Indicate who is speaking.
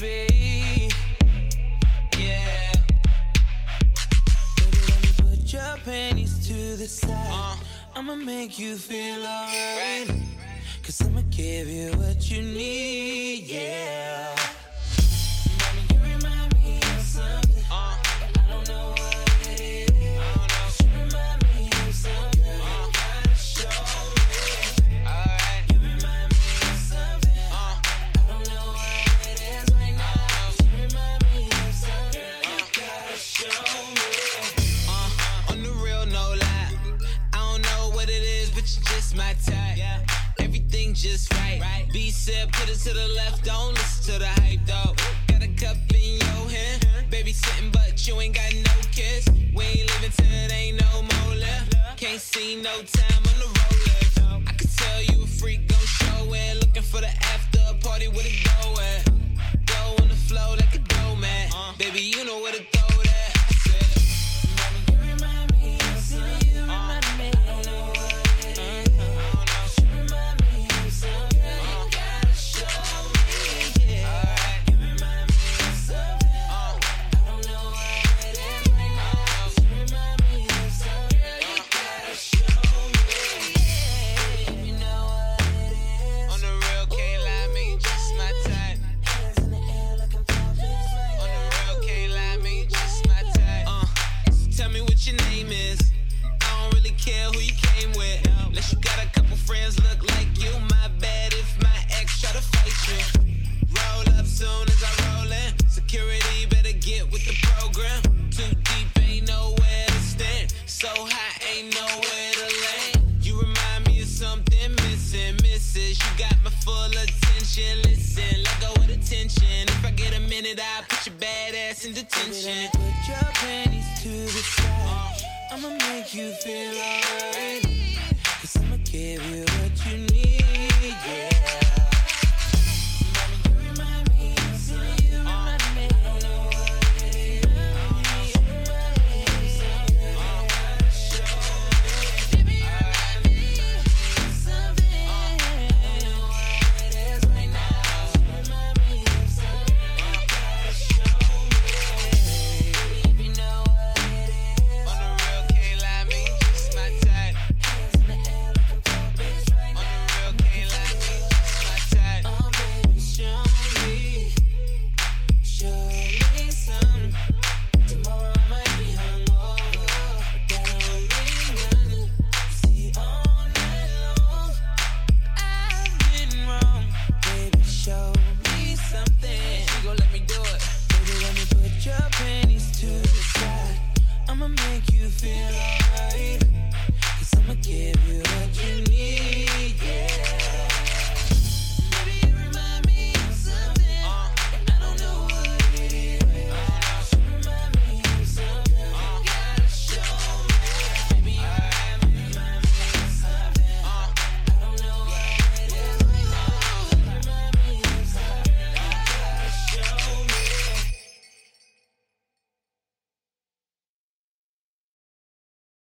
Speaker 1: baby. Yeah. Baby, let me put your to the side. Uh. I'ma make you feel. Cause I'ma give you what you
Speaker 2: need, yeah. Is, just my type. Yeah. Everything just right. B said, put it to the left, don't listen to the hype, though. Got a cup in your hand, baby sitting, but you ain't got no kiss. We ain't living till it ain't no more left. Can't see no time on the roller. I could tell you a freak, gon' show it. Looking for the missing. You got my full attention. Listen, let go of the tension. If I get a minute, I'll put your bad ass in detention.
Speaker 1: Put your panties to the side. Uh, I'ma make you feel alright. Cause I'ma give you